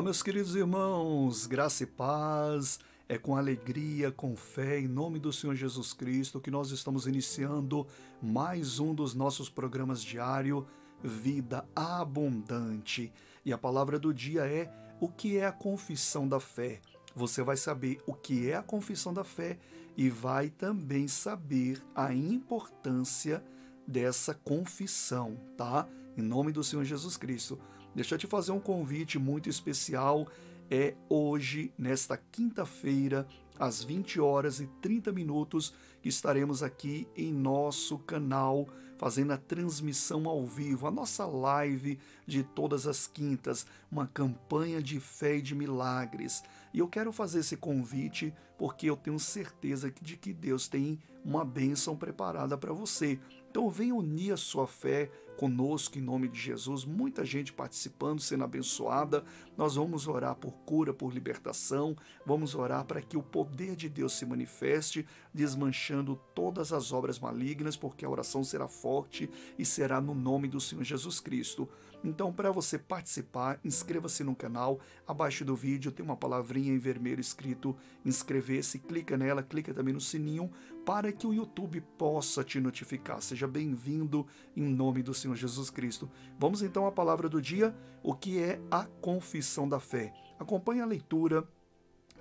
Olá, meus queridos irmãos, graça e paz. É com alegria, com fé, em nome do Senhor Jesus Cristo, que nós estamos iniciando mais um dos nossos programas diário, Vida Abundante. E a palavra do dia é o que é a confissão da fé. Você vai saber o que é a confissão da fé e vai também saber a importância dessa confissão, tá? Em nome do Senhor Jesus Cristo. Deixa eu te fazer um convite muito especial. É hoje, nesta quinta-feira, às 20 horas e 30 minutos, que estaremos aqui em nosso canal fazendo a transmissão ao vivo, a nossa live de todas as quintas, uma campanha de fé e de milagres. E eu quero fazer esse convite porque eu tenho certeza de que Deus tem uma bênção preparada para você. Então venha unir a sua fé conosco em nome de Jesus, muita gente participando, sendo abençoada. Nós vamos orar por cura, por libertação, vamos orar para que o poder de Deus se manifeste, desmanchando todas as obras malignas, porque a oração será forte e será no nome do Senhor Jesus Cristo. Então, para você participar, inscreva-se no canal. Abaixo do vídeo tem uma palavrinha em vermelho escrito inscrever-se. Clica nela, clica também no sininho para que o YouTube possa te notificar. Seja bem-vindo em nome do Senhor Jesus Cristo. Vamos então à palavra do dia, o que é a confissão da fé. Acompanhe a leitura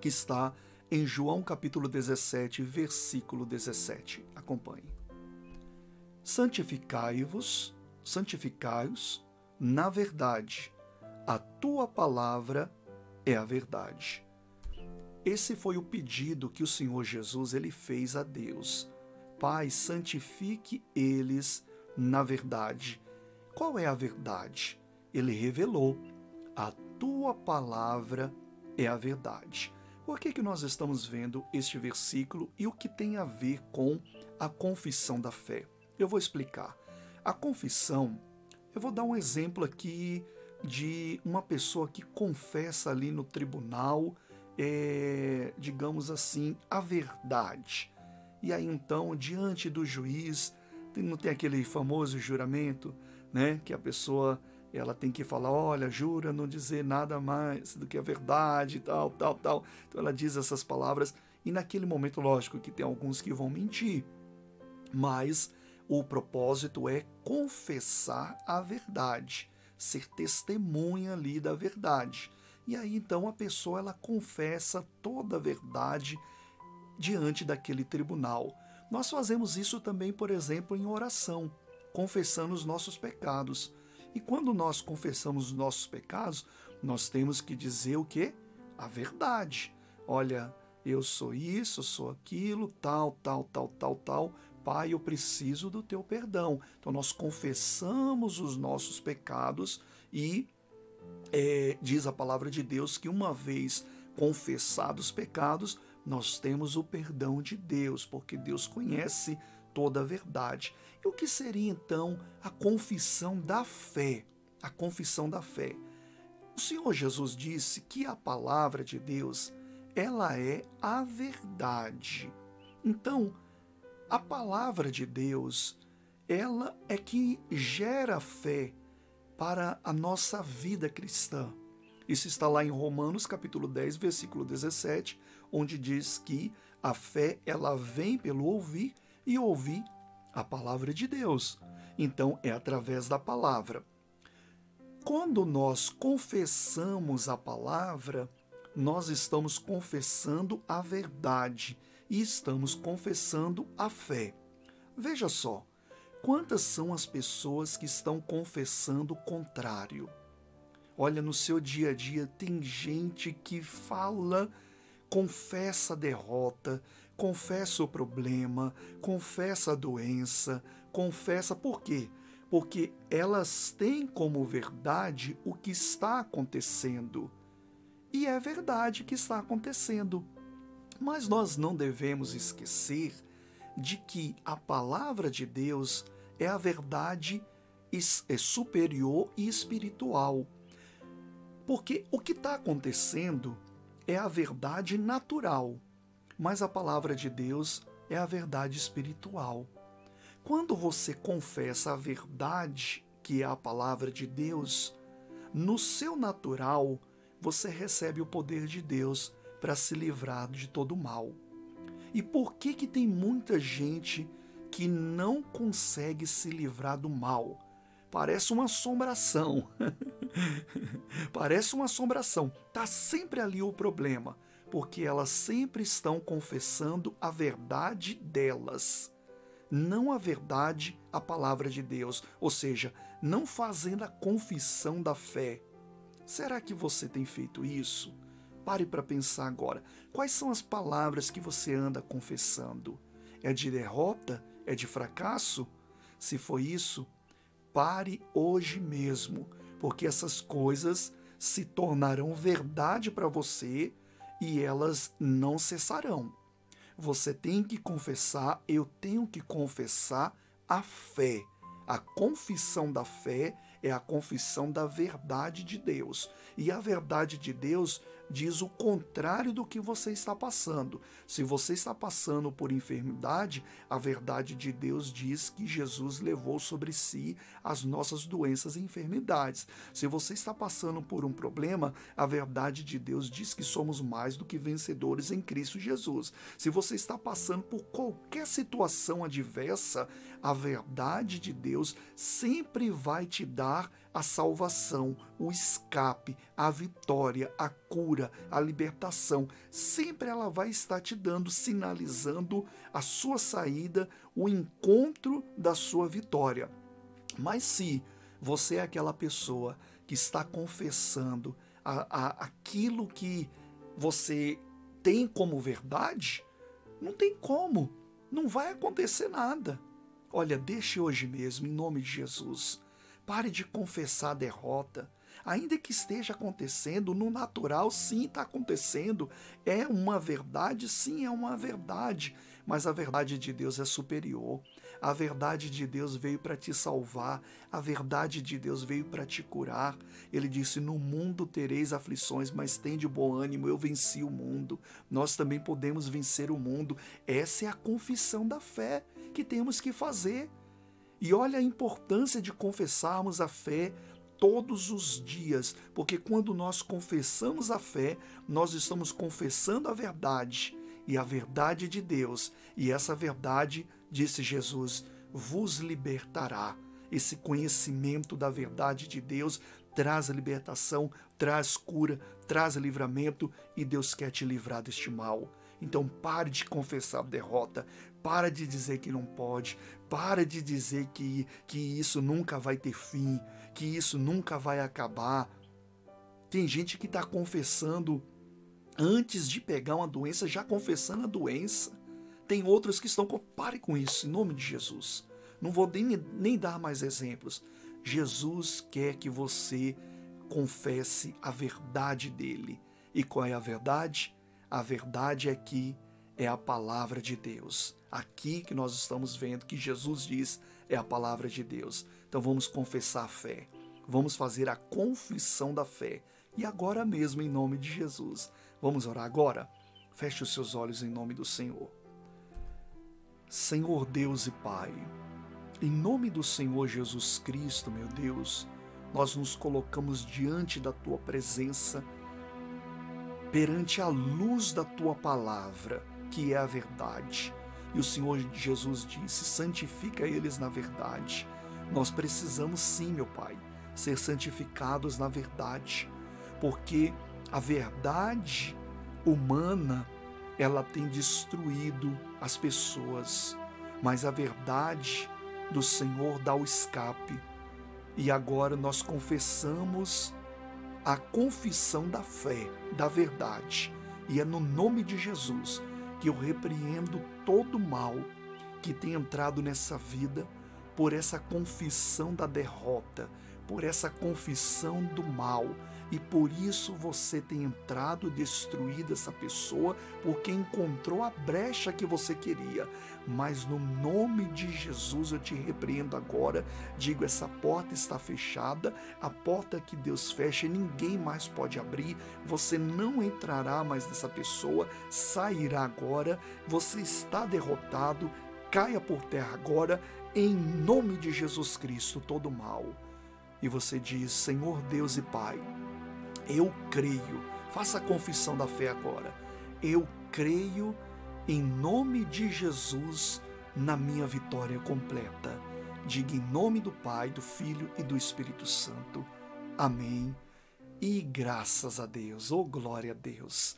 que está em João capítulo 17, versículo 17. Acompanhe. Santificai-vos, santificai-os na verdade. A tua palavra é a verdade. Esse foi o pedido que o Senhor Jesus ele fez a Deus. Pai, santifique eles na verdade. Qual é a verdade? Ele revelou: a tua palavra é a verdade. Por que, que nós estamos vendo este versículo e o que tem a ver com a confissão da fé? Eu vou explicar. A confissão eu vou dar um exemplo aqui de uma pessoa que confessa ali no tribunal, é, digamos assim, a verdade. E aí então, diante do juiz, não tem aquele famoso juramento, né, que a pessoa ela tem que falar, olha, jura não dizer nada mais do que a verdade, tal, tal, tal. Então ela diz essas palavras e naquele momento, lógico que tem alguns que vão mentir, mas o propósito é confessar a verdade, ser testemunha ali da verdade. E aí então a pessoa ela confessa toda a verdade diante daquele tribunal. Nós fazemos isso também, por exemplo, em oração, confessando os nossos pecados. E quando nós confessamos os nossos pecados, nós temos que dizer o que? A verdade. Olha, eu sou isso, sou aquilo, tal, tal, tal, tal, tal. Pai, eu preciso do teu perdão. Então nós confessamos os nossos pecados e é, diz a palavra de Deus que uma vez confessados os pecados, nós temos o perdão de Deus, porque Deus conhece toda a verdade. E o que seria então a confissão da fé? A confissão da fé. O Senhor Jesus disse que a palavra de Deus, ela é a verdade. Então, a palavra de Deus, ela é que gera fé para a nossa vida cristã. Isso está lá em Romanos capítulo 10, versículo 17, onde diz que a fé ela vem pelo ouvir e ouvir a palavra de Deus. Então é através da palavra. Quando nós confessamos a palavra, nós estamos confessando a verdade e estamos confessando a fé. Veja só, quantas são as pessoas que estão confessando o contrário? Olha, no seu dia a dia tem gente que fala, confessa a derrota, confessa o problema, confessa a doença, confessa por quê? Porque elas têm como verdade o que está acontecendo. E é verdade que está acontecendo. Mas nós não devemos esquecer de que a palavra de Deus é a verdade é superior e espiritual. Porque o que está acontecendo é a verdade natural, mas a palavra de Deus é a verdade espiritual. Quando você confessa a verdade, que é a palavra de Deus, no seu natural, você recebe o poder de Deus para se livrar de todo mal. E por que que tem muita gente que não consegue se livrar do mal? Parece uma assombração. Parece uma assombração. Tá sempre ali o problema, porque elas sempre estão confessando a verdade delas, não a verdade, a palavra de Deus, ou seja, não fazendo a confissão da fé. Será que você tem feito isso? Pare para pensar agora. Quais são as palavras que você anda confessando? É de derrota? É de fracasso? Se for isso, pare hoje mesmo, porque essas coisas se tornarão verdade para você e elas não cessarão. Você tem que confessar, eu tenho que confessar a fé. A confissão da fé é a confissão da verdade de Deus. E a verdade de Deus diz o contrário do que você está passando. Se você está passando por enfermidade, a verdade de Deus diz que Jesus levou sobre si as nossas doenças e enfermidades. Se você está passando por um problema, a verdade de Deus diz que somos mais do que vencedores em Cristo Jesus. Se você está passando por qualquer situação adversa, a verdade de Deus sempre vai te dar a salvação, o escape, a vitória, a cura, a libertação. Sempre ela vai estar te dando, sinalizando a sua saída, o encontro da sua vitória. Mas se você é aquela pessoa que está confessando a, a, aquilo que você tem como verdade, não tem como, não vai acontecer nada. Olha, deixe hoje mesmo, em nome de Jesus Pare de confessar a derrota. Ainda que esteja acontecendo, no natural, sim, está acontecendo. É uma verdade, sim, é uma verdade. Mas a verdade de Deus é superior. A verdade de Deus veio para te salvar. A verdade de Deus veio para te curar. Ele disse: No mundo tereis aflições, mas tem de bom ânimo, eu venci o mundo. Nós também podemos vencer o mundo. Essa é a confissão da fé que temos que fazer. E olha a importância de confessarmos a fé todos os dias, porque quando nós confessamos a fé, nós estamos confessando a verdade e a verdade de Deus, e essa verdade, disse Jesus, vos libertará. Esse conhecimento da verdade de Deus traz libertação, traz cura, traz livramento e Deus quer te livrar deste mal. Então pare de confessar derrota, para de dizer que não pode, para de dizer que, que isso nunca vai ter fim, que isso nunca vai acabar. Tem gente que está confessando antes de pegar uma doença, já confessando a doença. Tem outros que estão. Pare com isso, em nome de Jesus. Não vou nem, nem dar mais exemplos. Jesus quer que você confesse a verdade dele. E qual é a verdade? A verdade aqui é a palavra de Deus. Aqui que nós estamos vendo que Jesus diz é a palavra de Deus. Então vamos confessar a fé. Vamos fazer a confissão da fé. E agora mesmo, em nome de Jesus. Vamos orar agora? Feche os seus olhos em nome do Senhor. Senhor Deus e Pai, em nome do Senhor Jesus Cristo, meu Deus, nós nos colocamos diante da tua presença perante a luz da tua palavra, que é a verdade. E o Senhor Jesus disse: santifica eles na verdade. Nós precisamos sim, meu Pai, ser santificados na verdade, porque a verdade humana ela tem destruído as pessoas, mas a verdade do Senhor dá o escape. E agora nós confessamos a confissão da fé, da verdade. E é no nome de Jesus que eu repreendo todo mal que tem entrado nessa vida por essa confissão da derrota, por essa confissão do mal, e por isso você tem entrado destruído essa pessoa porque encontrou a brecha que você queria. Mas no nome de Jesus eu te repreendo agora. Digo: essa porta está fechada, a porta que Deus fecha ninguém mais pode abrir. Você não entrará mais nessa pessoa, sairá agora. Você está derrotado. Caia por terra agora, em nome de Jesus Cristo, todo mal. E você diz: Senhor Deus e Pai Eu creio. Faça a confissão da fé agora. Eu creio em nome de Jesus na minha vitória completa. Diga em nome do Pai, do Filho e do Espírito Santo. Amém. E graças a Deus, oh glória a Deus.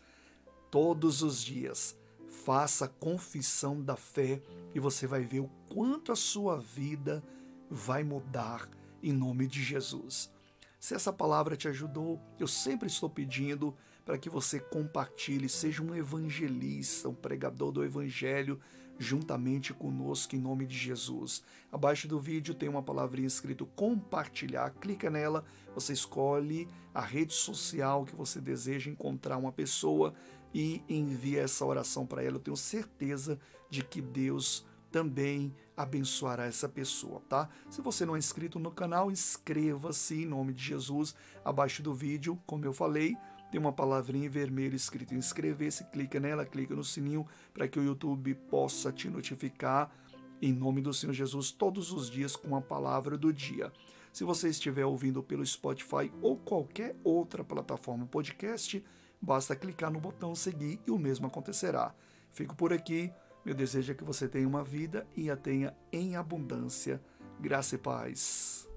Todos os dias, faça a confissão da fé e você vai ver o quanto a sua vida vai mudar em nome de Jesus. Se essa palavra te ajudou, eu sempre estou pedindo para que você compartilhe, seja um evangelista, um pregador do evangelho juntamente conosco em nome de Jesus. Abaixo do vídeo tem uma palavrinha escrito compartilhar, clica nela, você escolhe a rede social que você deseja encontrar uma pessoa e envia essa oração para ela. Eu tenho certeza de que Deus também abençoará essa pessoa, tá? Se você não é inscrito no canal, inscreva-se em nome de Jesus. Abaixo do vídeo, como eu falei, tem uma palavrinha em vermelho escrito inscrever-se, clica nela, clica no sininho para que o YouTube possa te notificar em nome do Senhor Jesus todos os dias com a palavra do dia. Se você estiver ouvindo pelo Spotify ou qualquer outra plataforma podcast, basta clicar no botão seguir e o mesmo acontecerá. Fico por aqui. Meu desejo é que você tenha uma vida e a tenha em abundância. Graça e paz.